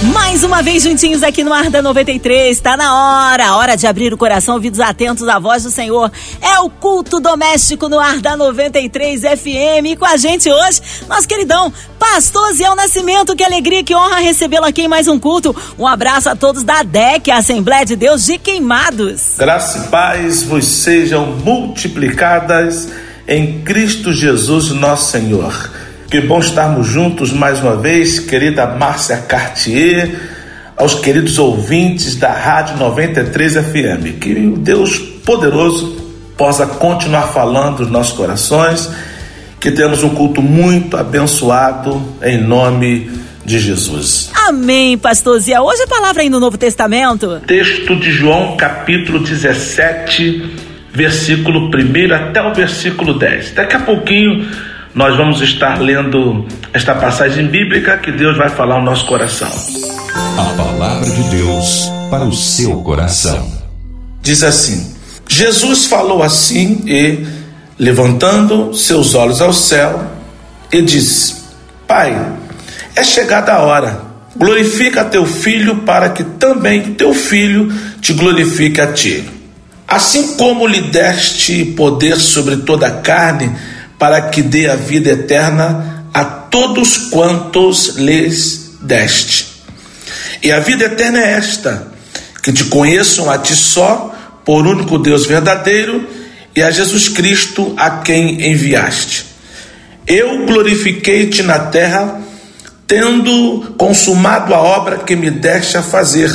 Mais uma vez juntinhos aqui no Ar da 93, está na hora, hora de abrir o coração, ouvidos atentos à voz do Senhor. É o culto doméstico no Ar da 93 FM e com a gente hoje, nosso queridão Pastor Ziel Nascimento, que alegria, que honra recebê-lo aqui em mais um culto. Um abraço a todos da DEC, Assembleia de Deus de Queimados. Graça e paz vos sejam multiplicadas em Cristo Jesus, nosso Senhor. Que bom estarmos juntos mais uma vez, querida Márcia Cartier, aos queridos ouvintes da Rádio 93 FM. Que o Deus poderoso possa continuar falando nos nossos corações, que temos um culto muito abençoado em nome de Jesus. Amém, pastor Zia. Hoje a palavra aí no Novo Testamento. Texto de João, capítulo 17, versículo 1 até o versículo 10. Daqui a pouquinho nós vamos estar lendo esta passagem bíblica que Deus vai falar no nosso coração. A palavra de Deus para o seu coração. Diz assim: Jesus falou assim e, levantando seus olhos ao céu, e disse: Pai, é chegada a hora. Glorifica teu filho para que também teu filho te glorifique a ti. Assim como lhe deste poder sobre toda a carne, para que dê a vida eterna a todos quantos lhes deste. E a vida eterna é esta: que te conheçam a ti só, por único Deus verdadeiro, e a Jesus Cristo a quem enviaste. Eu glorifiquei-te na terra, tendo consumado a obra que me deste a fazer.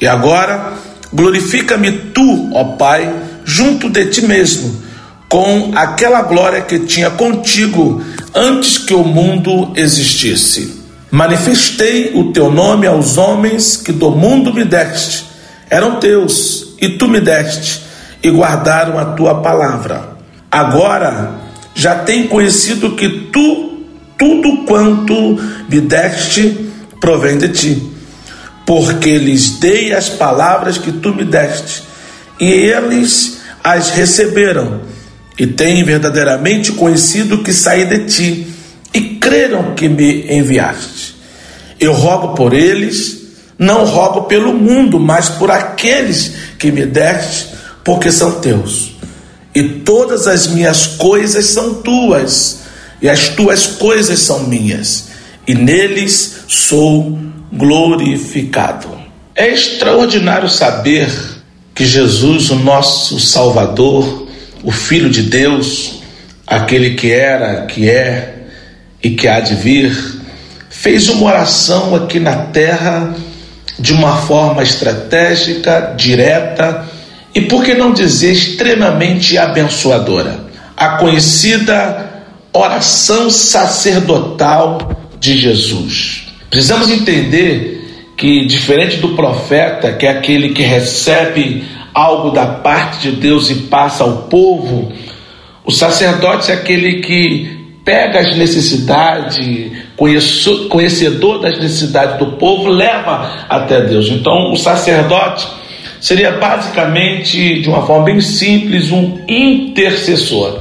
E agora, glorifica-me tu, ó Pai, junto de ti mesmo com aquela glória que tinha contigo antes que o mundo existisse. Manifestei o teu nome aos homens que do mundo me deste, eram teus, e tu me deste, e guardaram a tua palavra. Agora já tem conhecido que tu, tudo quanto me deste, provém de ti, porque lhes dei as palavras que tu me deste, e eles as receberam e têm verdadeiramente conhecido que saí de ti e creram que me enviaste. Eu rogo por eles, não rogo pelo mundo, mas por aqueles que me deste, porque são teus. E todas as minhas coisas são tuas, e as tuas coisas são minhas, e neles sou glorificado. É extraordinário saber que Jesus, o nosso Salvador, o Filho de Deus, aquele que era, que é e que há de vir, fez uma oração aqui na terra de uma forma estratégica, direta e, por que não dizer, extremamente abençoadora. A conhecida oração sacerdotal de Jesus. Precisamos entender que, diferente do profeta, que é aquele que recebe algo da parte de Deus e passa ao povo, o sacerdote é aquele que pega as necessidades, conhecedor das necessidades do povo, leva até Deus. Então, o sacerdote seria basicamente, de uma forma bem simples, um intercessor.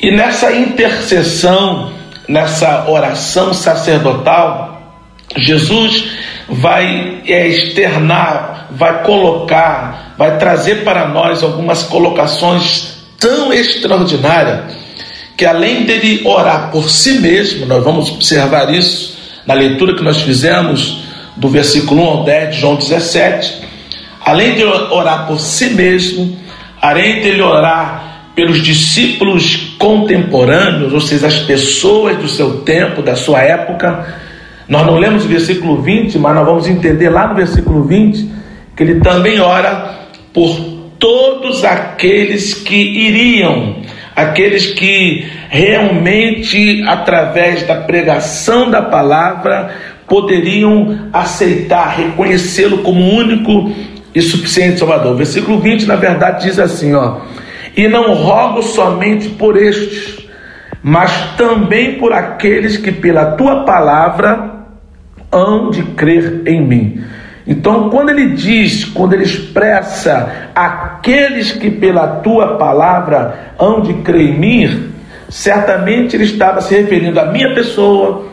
E nessa intercessão, nessa oração sacerdotal, Jesus vai é, externar, vai colocar vai trazer para nós algumas colocações tão extraordinárias que além dele orar por si mesmo, nós vamos observar isso na leitura que nós fizemos do versículo 1 ao 10 de João 17, além de orar por si mesmo, além dele orar pelos discípulos contemporâneos, ou seja, as pessoas do seu tempo, da sua época, nós não lemos o versículo 20, mas nós vamos entender lá no versículo 20 que ele também ora por todos aqueles que iriam, aqueles que realmente, através da pregação da palavra, poderiam aceitar, reconhecê-lo como único e suficiente Salvador. O versículo 20, na verdade, diz assim: ó, e não rogo somente por estes, mas também por aqueles que pela tua palavra hão de crer em mim. Então, quando ele diz, quando ele expressa aqueles que pela tua palavra hão de crer em mim, certamente ele estava se referindo à minha pessoa,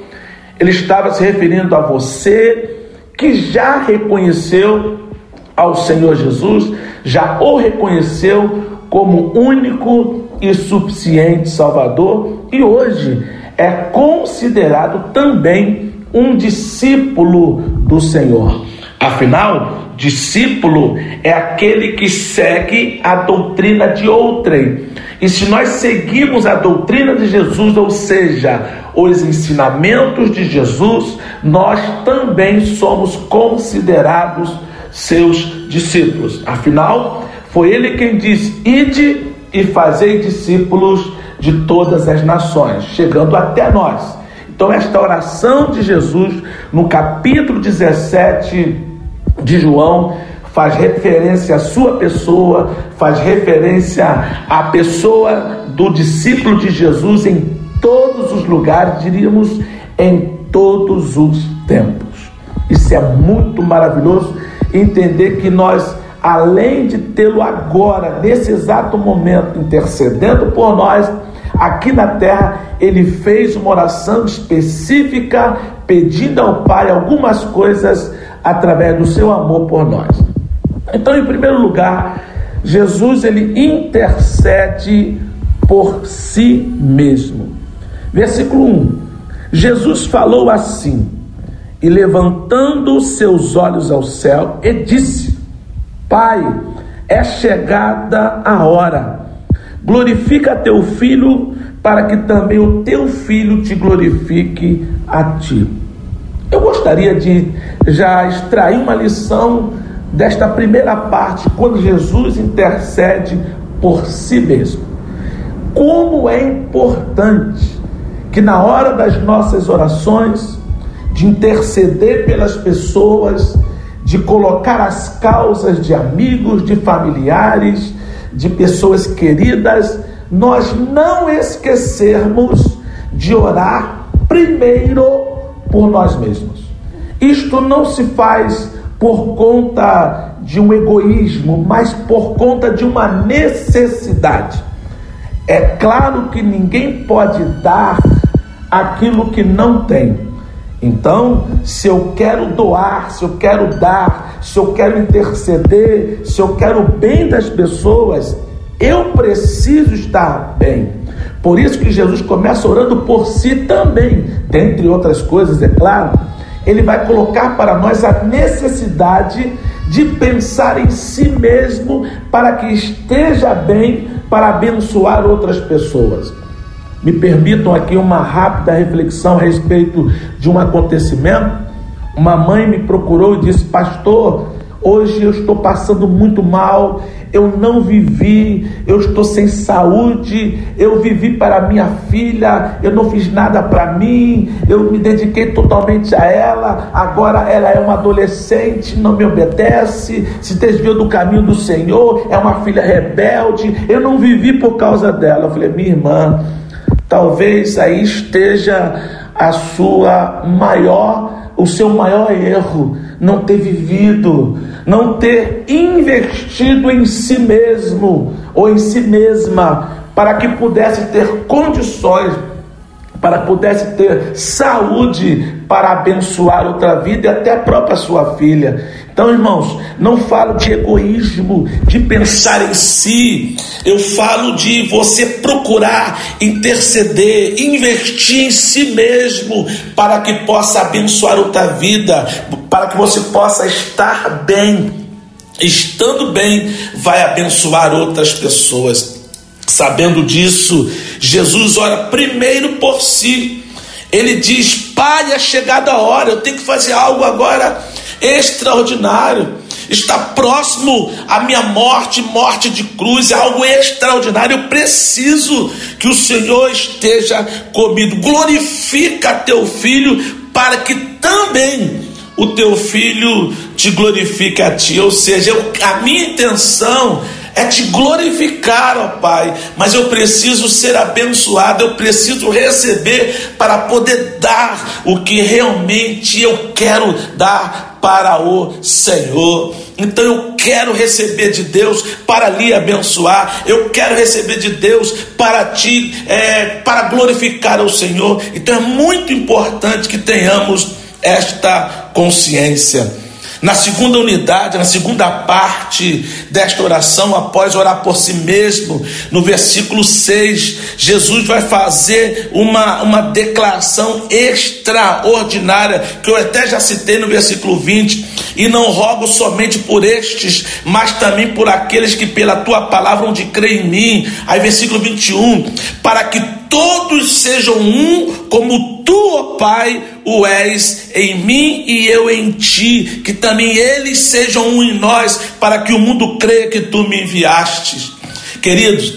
ele estava se referindo a você que já reconheceu ao Senhor Jesus, já o reconheceu como único e suficiente Salvador e hoje é considerado também um discípulo do Senhor. Afinal, discípulo é aquele que segue a doutrina de outrem. E se nós seguimos a doutrina de Jesus, ou seja, os ensinamentos de Jesus, nós também somos considerados seus discípulos. Afinal, foi ele quem disse: Ide e fazei discípulos de todas as nações, chegando até nós. Então, esta oração de Jesus, no capítulo 17 de João, faz referência à sua pessoa, faz referência à pessoa do discípulo de Jesus em todos os lugares, diríamos em todos os tempos. Isso é muito maravilhoso entender que nós, além de tê-lo agora, nesse exato momento, intercedendo por nós, aqui na terra, ele fez uma oração específica, pedindo ao Pai algumas coisas através do seu amor por nós. Então, em primeiro lugar, Jesus ele intercede por si mesmo. Versículo 1. Jesus falou assim: e levantando seus olhos ao céu, e disse: Pai, é chegada a hora. Glorifica teu filho, para que também o teu filho te glorifique a ti. Eu gostaria de já extrair uma lição desta primeira parte, quando Jesus intercede por si mesmo. Como é importante que na hora das nossas orações, de interceder pelas pessoas, de colocar as causas de amigos, de familiares, de pessoas queridas, nós não esquecermos de orar primeiro por nós mesmos. Isto não se faz por conta de um egoísmo, mas por conta de uma necessidade. É claro que ninguém pode dar aquilo que não tem. Então, se eu quero doar, se eu quero dar, se eu quero interceder, se eu quero o bem das pessoas, eu preciso estar bem. Por isso que Jesus começa orando por si também, dentre outras coisas, é claro. Ele vai colocar para nós a necessidade de pensar em si mesmo para que esteja bem para abençoar outras pessoas. Me permitam aqui uma rápida reflexão a respeito de um acontecimento. Uma mãe me procurou e disse: Pastor, hoje eu estou passando muito mal, eu não vivi, eu estou sem saúde, eu vivi para minha filha, eu não fiz nada para mim, eu me dediquei totalmente a ela, agora ela é uma adolescente, não me obedece, se desviou do caminho do Senhor, é uma filha rebelde, eu não vivi por causa dela. Eu falei, minha irmã, Talvez aí esteja a sua maior, o seu maior erro, não ter vivido, não ter investido em si mesmo ou em si mesma para que pudesse ter condições para pudesse ter saúde para abençoar outra vida e até a própria sua filha. Então, irmãos, não falo de egoísmo, de pensar em si, eu falo de você procurar interceder, investir em si mesmo, para que possa abençoar outra vida, para que você possa estar bem. Estando bem, vai abençoar outras pessoas. Sabendo disso, Jesus ora primeiro por si. Ele diz: Pai, é chegada a hora, eu tenho que fazer algo agora extraordinário. Está próximo à minha morte, morte de cruz, é algo extraordinário. Eu preciso que o Senhor esteja comigo. Glorifica teu filho, para que também o teu filho te glorifique a ti. Ou seja, eu, a minha intenção é te glorificar, ó Pai, mas eu preciso ser abençoado, eu preciso receber para poder dar o que realmente eu quero dar para o Senhor. Então eu quero receber de Deus para lhe abençoar, eu quero receber de Deus para ti, é, para glorificar o Senhor. Então é muito importante que tenhamos esta consciência. Na segunda unidade, na segunda parte desta oração, após orar por si mesmo, no versículo 6, Jesus vai fazer uma, uma declaração extraordinária, que eu até já citei no versículo 20: E não rogo somente por estes, mas também por aqueles que pela tua palavra hão de crer em mim. Aí, versículo 21, para que todos sejam um, como tu, ó Pai, o és em mim e eu em ti, que também eles sejam um em nós, para que o mundo creia que tu me enviastes. Queridos,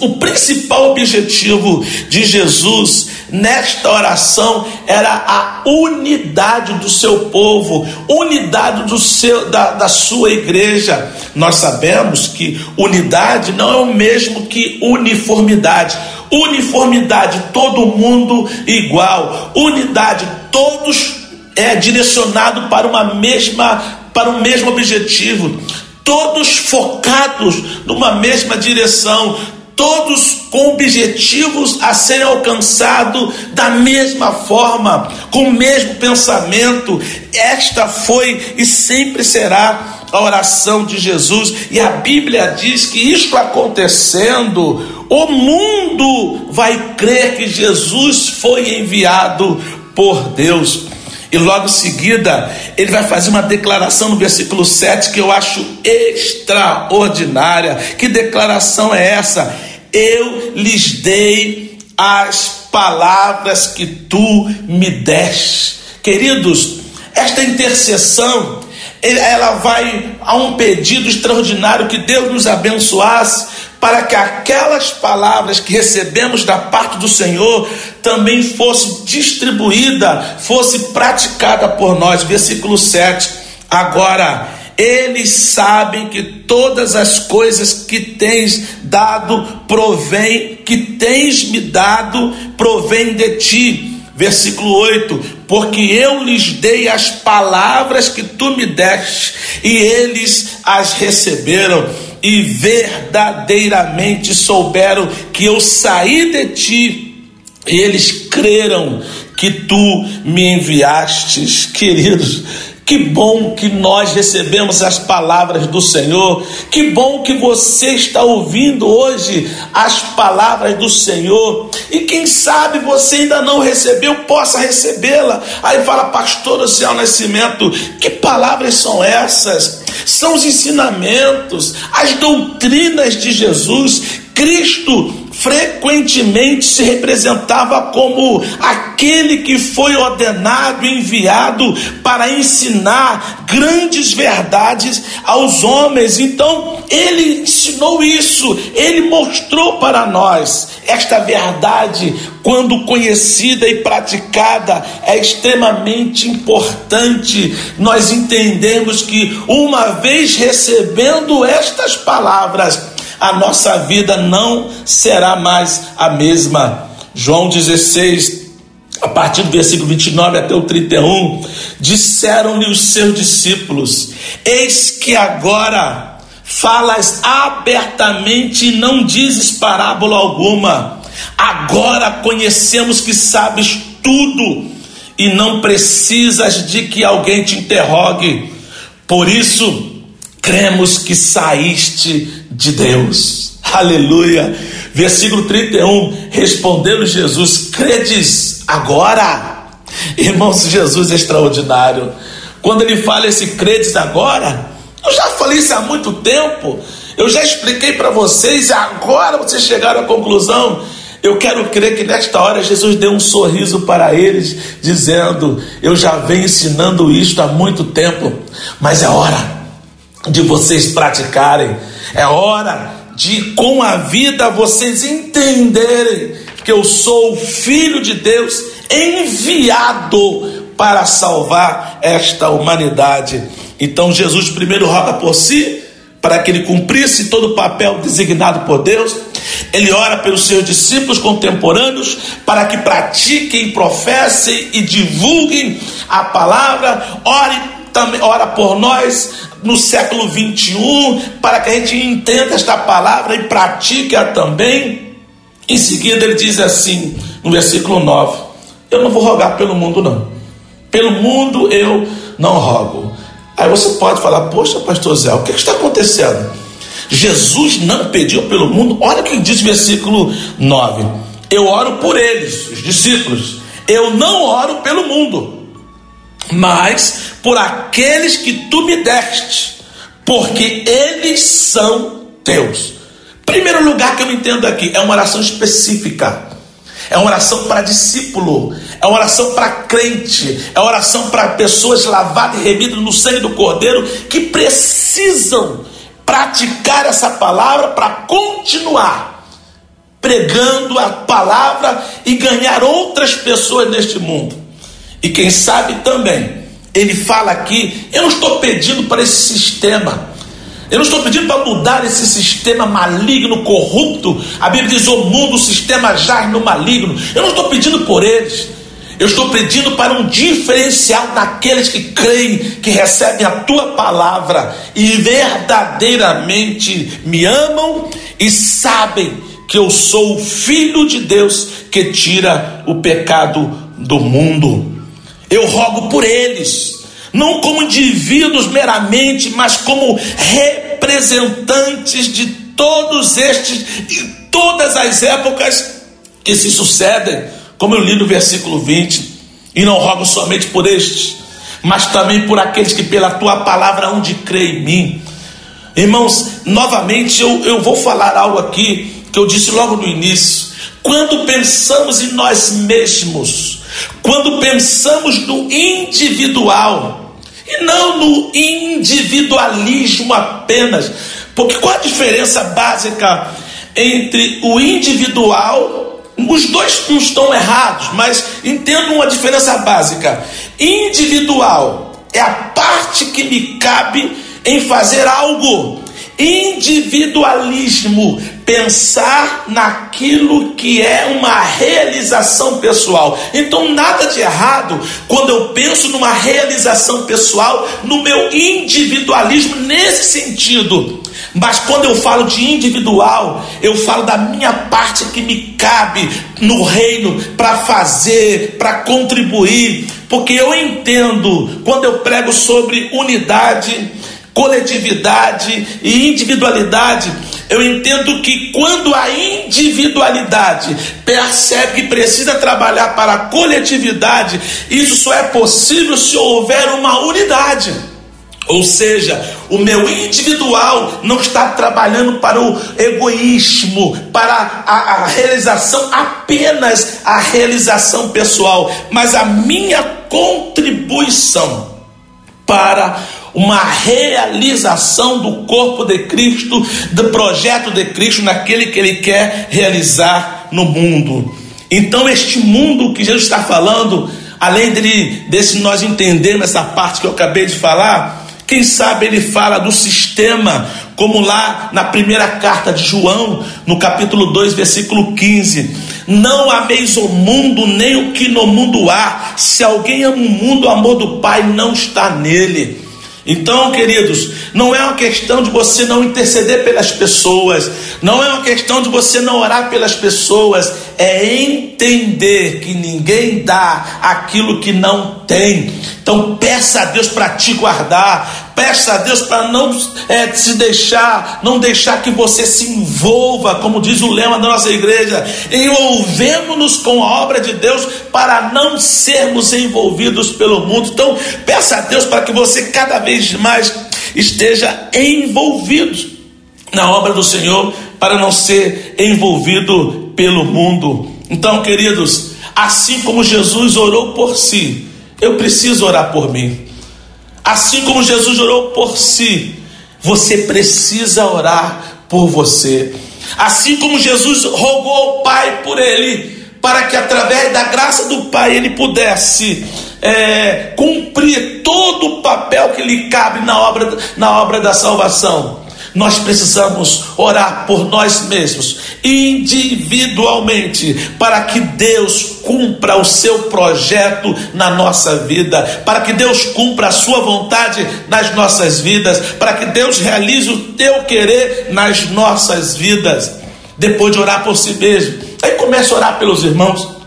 o principal objetivo de Jesus nesta oração era a unidade do seu povo, unidade do seu, da, da sua igreja. Nós sabemos que unidade não é o mesmo que uniformidade. Uniformidade, todo mundo igual. Unidade, todos é direcionado para uma mesma para o mesmo objetivo todos focados numa mesma direção, todos com objetivos a serem alcançados da mesma forma, com o mesmo pensamento. Esta foi e sempre será a oração de Jesus, e a Bíblia diz que isto acontecendo, o mundo vai crer que Jesus foi enviado por Deus. E logo em seguida, ele vai fazer uma declaração no versículo 7 que eu acho extraordinária. Que declaração é essa? Eu lhes dei as palavras que tu me deste. Queridos, esta intercessão ela vai a um pedido extraordinário que Deus nos abençoasse para que aquelas palavras que recebemos da parte do Senhor também fosse distribuída, fosse praticada por nós. Versículo 7. Agora, eles sabem que todas as coisas que tens dado provém, que tens me dado, provém de ti. Versículo 8: Porque eu lhes dei as palavras que tu me deste, e eles as receberam e verdadeiramente souberam que eu saí de ti, eles creram que tu me enviastes, queridos. Que bom que nós recebemos as palavras do Senhor. Que bom que você está ouvindo hoje as palavras do Senhor. E quem sabe você ainda não recebeu, possa recebê-la. Aí fala, pastor Oceano Nascimento, que palavras são essas? São os ensinamentos, as doutrinas de Jesus. Cristo frequentemente se representava como aquele que foi ordenado enviado para ensinar grandes verdades aos homens. Então, ele ensinou isso, ele mostrou para nós esta verdade, quando conhecida e praticada, é extremamente importante. Nós entendemos que uma vez recebendo estas palavras, a nossa vida não será mais a mesma. João 16, a partir do versículo 29 até o 31, disseram-lhe os seus discípulos: Eis que agora falas abertamente e não dizes parábola alguma. Agora conhecemos que sabes tudo e não precisas de que alguém te interrogue. Por isso, cremos que saíste de Deus. Aleluia. Versículo 31, respondendo Jesus: Credes agora? Irmãos, Jesus é extraordinário. Quando ele fala esse credes agora, eu já falei isso há muito tempo. Eu já expliquei para vocês, agora vocês chegaram à conclusão. Eu quero crer que nesta hora Jesus deu um sorriso para eles, dizendo: Eu já venho ensinando isto há muito tempo, mas é hora de vocês praticarem. É hora de, com a vida, vocês entenderem que eu sou o Filho de Deus enviado para salvar esta humanidade. Então Jesus primeiro roga por si, para que ele cumprisse todo o papel designado por Deus. Ele ora pelos seus discípulos contemporâneos para que pratiquem, professem e divulguem a palavra. Ore também, ora por nós no século 21 para que a gente entenda esta palavra e pratique-a também. Em seguida ele diz assim, no versículo 9: Eu não vou rogar pelo mundo não. Pelo mundo eu não rogo Aí você pode falar, poxa, pastor Zé, o que, está acontecendo? Jesus não pediu pelo mundo. Olha o que diz o versículo 9: Eu oro por eles, os discípulos. Eu não oro pelo mundo, mas por aqueles que tu me deste, porque eles são teus. Primeiro lugar que eu entendo aqui é uma oração específica. É uma oração para discípulo, é uma oração para crente, é uma oração para pessoas lavadas e remidas no sangue do Cordeiro que precisam praticar essa palavra para continuar pregando a palavra e ganhar outras pessoas neste mundo. E quem sabe também, ele fala aqui: eu não estou pedindo para esse sistema eu não estou pedindo para mudar esse sistema maligno, corrupto. A Bíblia diz: o mundo, o sistema jaz no maligno. Eu não estou pedindo por eles. Eu estou pedindo para um diferencial daqueles que creem, que recebem a tua palavra e verdadeiramente me amam e sabem que eu sou o Filho de Deus que tira o pecado do mundo. Eu rogo por eles não como indivíduos meramente, mas como representantes de todos estes e todas as épocas que se sucedem, como eu li no versículo 20, e não rogo somente por estes, mas também por aqueles que pela tua palavra hão de crer em mim. Irmãos, novamente eu, eu vou falar algo aqui que eu disse logo no início. Quando pensamos em nós mesmos, quando pensamos no individual, e não no individualismo apenas. Porque qual a diferença básica entre o individual? Os dois não estão errados, mas entendo uma diferença básica. Individual é a parte que me cabe em fazer algo. Individualismo pensar naquilo que é uma realização pessoal. Então, nada de errado quando eu penso numa realização pessoal, no meu individualismo nesse sentido. Mas quando eu falo de individual, eu falo da minha parte que me cabe no reino para fazer, para contribuir, porque eu entendo quando eu prego sobre unidade, coletividade e individualidade eu entendo que quando a individualidade percebe que precisa trabalhar para a coletividade, isso só é possível se houver uma unidade. Ou seja, o meu individual não está trabalhando para o egoísmo, para a, a, realização, apenas a realização pessoal, mas a minha contribuição para uma realização do corpo de Cristo, do projeto de Cristo naquele que ele quer realizar no mundo. Então, este mundo que Jesus está falando, além dele, desse nós entendermos essa parte que eu acabei de falar, quem sabe ele fala do sistema, como lá na primeira carta de João, no capítulo 2, versículo 15. Não ameis o mundo, nem o que no mundo há. Se alguém ama o mundo, o amor do Pai não está nele. Então, queridos, não é uma questão de você não interceder pelas pessoas, não é uma questão de você não orar pelas pessoas, é entender que ninguém dá aquilo que não tem. Então, peça a Deus para te guardar, peça a Deus para não é, se deixar, não deixar que você se envolva, como diz o lema da nossa igreja, envolvemos-nos com a obra de Deus para não sermos envolvidos pelo mundo. Então, peça a Deus para que você cada vez mais esteja envolvido na obra do Senhor, para não ser envolvido pelo mundo. Então, queridos, assim como Jesus orou por si, eu preciso orar por mim. Assim como Jesus orou por si, você precisa orar por você. Assim como Jesus rogou ao Pai por ele, para que através da graça do Pai ele pudesse é, cumprir todo o papel que lhe cabe na obra, na obra da salvação. Nós precisamos orar por nós mesmos, individualmente, para que Deus cumpra o seu projeto na nossa vida, para que Deus cumpra a sua vontade nas nossas vidas, para que Deus realize o teu querer nas nossas vidas. Depois de orar por si mesmo, aí começa a orar pelos irmãos.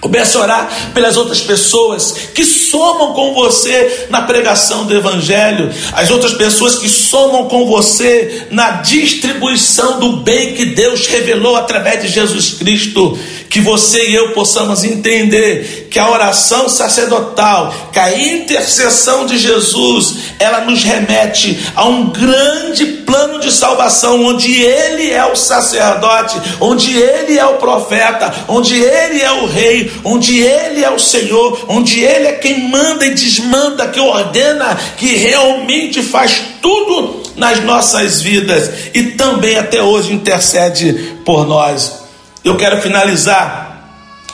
Comece a orar pelas outras pessoas que somam com você na pregação do Evangelho, as outras pessoas que somam com você na distribuição do bem que Deus revelou através de Jesus Cristo. Que você e eu possamos entender que a oração sacerdotal, que a intercessão de Jesus, ela nos remete a um grande plano de salvação, onde Ele é o sacerdote, onde Ele é o profeta, onde Ele é o rei, onde Ele é o Senhor, onde Ele é quem manda e desmanda, que ordena, que realmente faz tudo nas nossas vidas e também até hoje intercede por nós. Eu quero finalizar,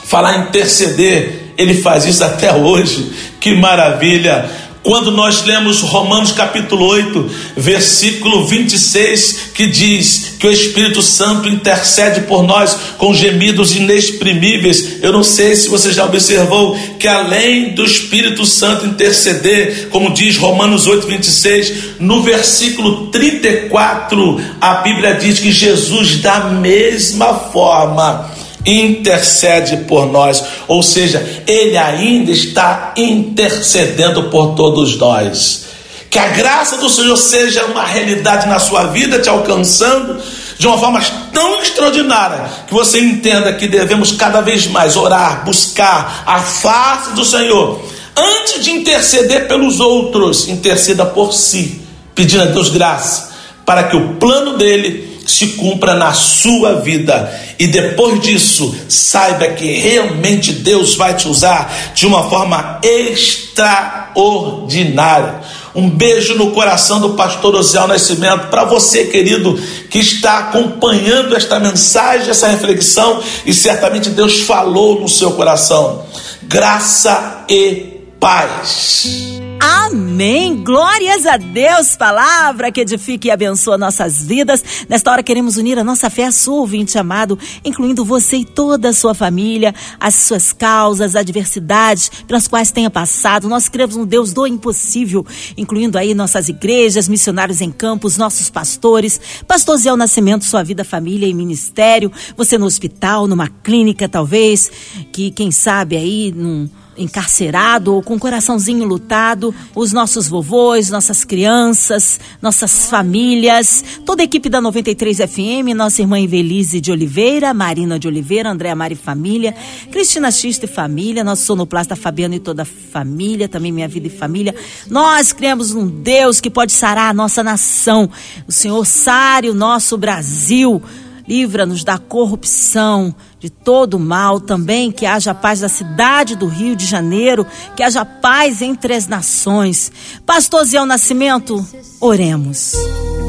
falar interceder, Ele faz isso até hoje, que maravilha! Quando nós lemos Romanos capítulo 8, versículo 26, que diz que o Espírito Santo intercede por nós com gemidos inexprimíveis. Eu não sei se você já observou que além do Espírito Santo interceder, como diz Romanos 8, 26, no versículo 34, a Bíblia diz que Jesus, da mesma forma, intercede por nós, ou seja, Ele ainda está intercedendo por todos nós. Que a graça do Senhor seja uma realidade na sua vida, te alcançando de uma forma tão extraordinária que você entenda que devemos cada vez mais orar, buscar a face do Senhor. Antes de interceder pelos outros, interceda por si, pedindo a Deus graça para que o plano dele se cumpra na sua vida. E depois disso, saiba que realmente Deus vai te usar de uma forma extraordinária. Um beijo no coração do pastor Osiel Nascimento para você, querido, que está acompanhando esta mensagem, essa reflexão, e certamente Deus falou no seu coração. Graça e paz. Amém. Glórias a Deus. Palavra que edifica e abençoa nossas vidas. Nesta hora queremos unir a nossa fé à sua, ouvinte amado, incluindo você e toda a sua família, as suas causas, adversidades pelas quais tenha passado. Nós cremos no Deus do impossível, incluindo aí nossas igrejas, missionários em campos, nossos pastores, pastor Zé Nascimento, sua vida, família e ministério, você no hospital, numa clínica talvez, que quem sabe aí num encarcerado ou com o coraçãozinho lutado, os nossos vovôs, nossas crianças, nossas famílias, toda a equipe da 93 FM, nossa irmã Evelise de Oliveira, Marina de Oliveira, Andréa Mari Família, Cristina Xista e Família, nosso sonoplasta Fabiano e toda a família, também minha vida e família. Nós criamos um Deus que pode sarar a nossa nação. O Senhor sare o nosso Brasil livra-nos da corrupção, de todo mal, também que haja paz na cidade do Rio de Janeiro, que haja paz entre as nações. Pastor Zé Nascimento, oremos.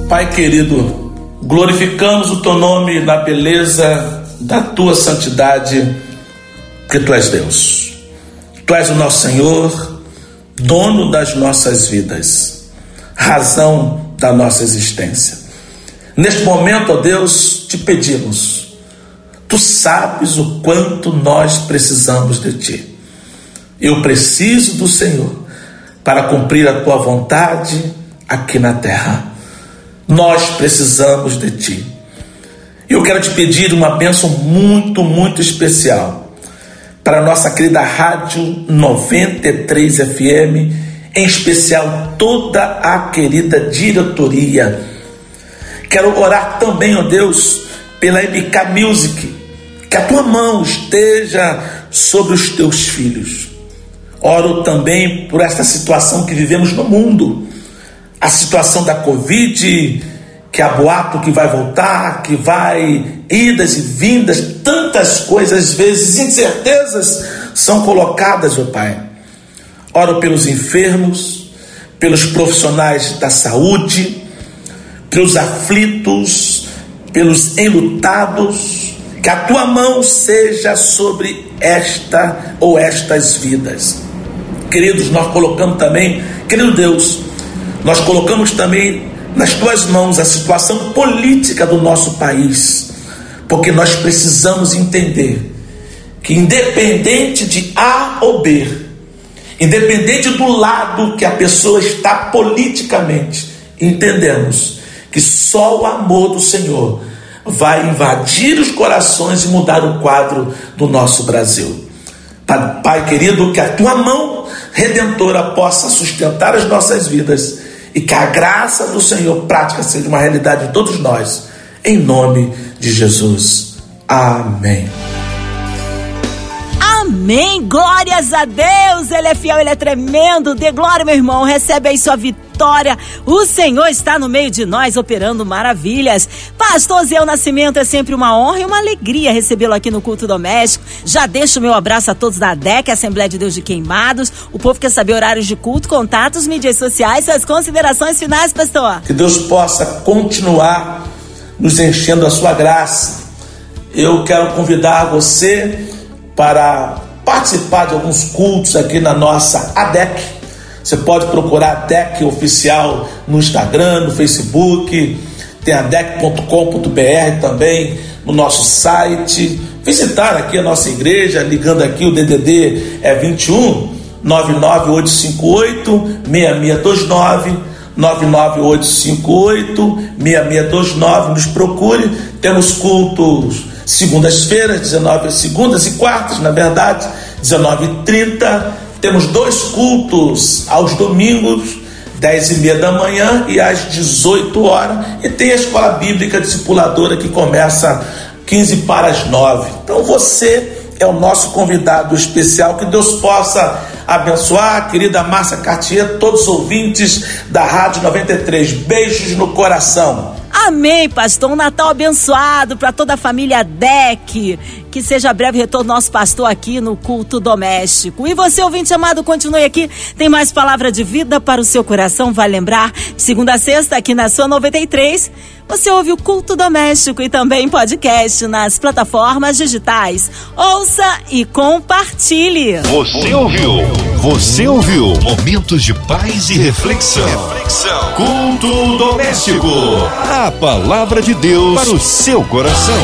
Pai querido, glorificamos o teu nome na beleza da tua santidade, que tu és Deus. Tu és o nosso Senhor, dono das nossas vidas, razão da nossa existência. Neste momento, ó Deus, te pedimos, tu sabes o quanto nós precisamos de ti. Eu preciso do Senhor para cumprir a tua vontade aqui na terra. Nós precisamos de ti. Eu quero te pedir uma bênção muito, muito especial para a nossa querida Rádio 93 FM, em especial toda a querida diretoria Quero orar também, ó Deus, pela MK Music, que a tua mão esteja sobre os teus filhos. Oro também por esta situação que vivemos no mundo, a situação da Covid, que há boato que vai voltar, que vai, idas e vindas, tantas coisas, às vezes incertezas são colocadas, ó Pai. Oro pelos enfermos, pelos profissionais da saúde, pelos aflitos, pelos enlutados, que a tua mão seja sobre esta ou estas vidas. Queridos, nós colocamos também, querido Deus, nós colocamos também nas tuas mãos a situação política do nosso país, porque nós precisamos entender que, independente de A ou B, independente do lado que a pessoa está politicamente, entendemos que só o amor do Senhor vai invadir os corações e mudar o quadro do nosso Brasil. Pai querido, que a tua mão redentora possa sustentar as nossas vidas e que a graça do Senhor prática seja uma realidade de todos nós. Em nome de Jesus. Amém. Amém. Glórias a Deus. Ele é fiel, ele é tremendo. Dê glória, meu irmão. Recebe aí sua vitória. O Senhor está no meio de nós operando maravilhas. Pastor Zé Nascimento é sempre uma honra e uma alegria recebê-lo aqui no culto doméstico. Já deixo o meu abraço a todos da DEC, Assembleia de Deus de Queimados. O povo quer saber horários de culto, contatos, mídias sociais, suas considerações finais, pastor. Que Deus possa continuar nos enchendo a sua graça. Eu quero convidar você para participar de alguns cultos aqui na nossa ADEC. Você pode procurar a ADEC oficial no Instagram, no Facebook, tem adec.com.br também no nosso site. Visitar aqui a nossa igreja, ligando aqui o DDD é 21 99858 6629 99858 6629 nos procure. Temos cultos segundas-feiras, 19 segundas e quartas, na verdade, 19h30. Temos dois cultos aos domingos, 10 e meia da manhã e às 18 horas. E tem a escola bíblica discipuladora que começa 15 para as 9. Então você é o nosso convidado especial. Que Deus possa abençoar, querida Márcia Cartier, todos os ouvintes da Rádio 93. Beijos no coração. Amém, pastor. Um Natal abençoado para toda a família Deck. Que seja breve retorno nosso pastor aqui no culto doméstico. E você, ouvinte amado, continue aqui. Tem mais palavra de vida para o seu coração. Vai lembrar, segunda a sexta, aqui na sua 93. Você ouve o culto doméstico e também podcast nas plataformas digitais. Ouça e compartilhe. Você ouviu? Você ouviu? Momentos de paz e reflexão. Reflexão. Culto doméstico. A palavra de Deus para o seu coração.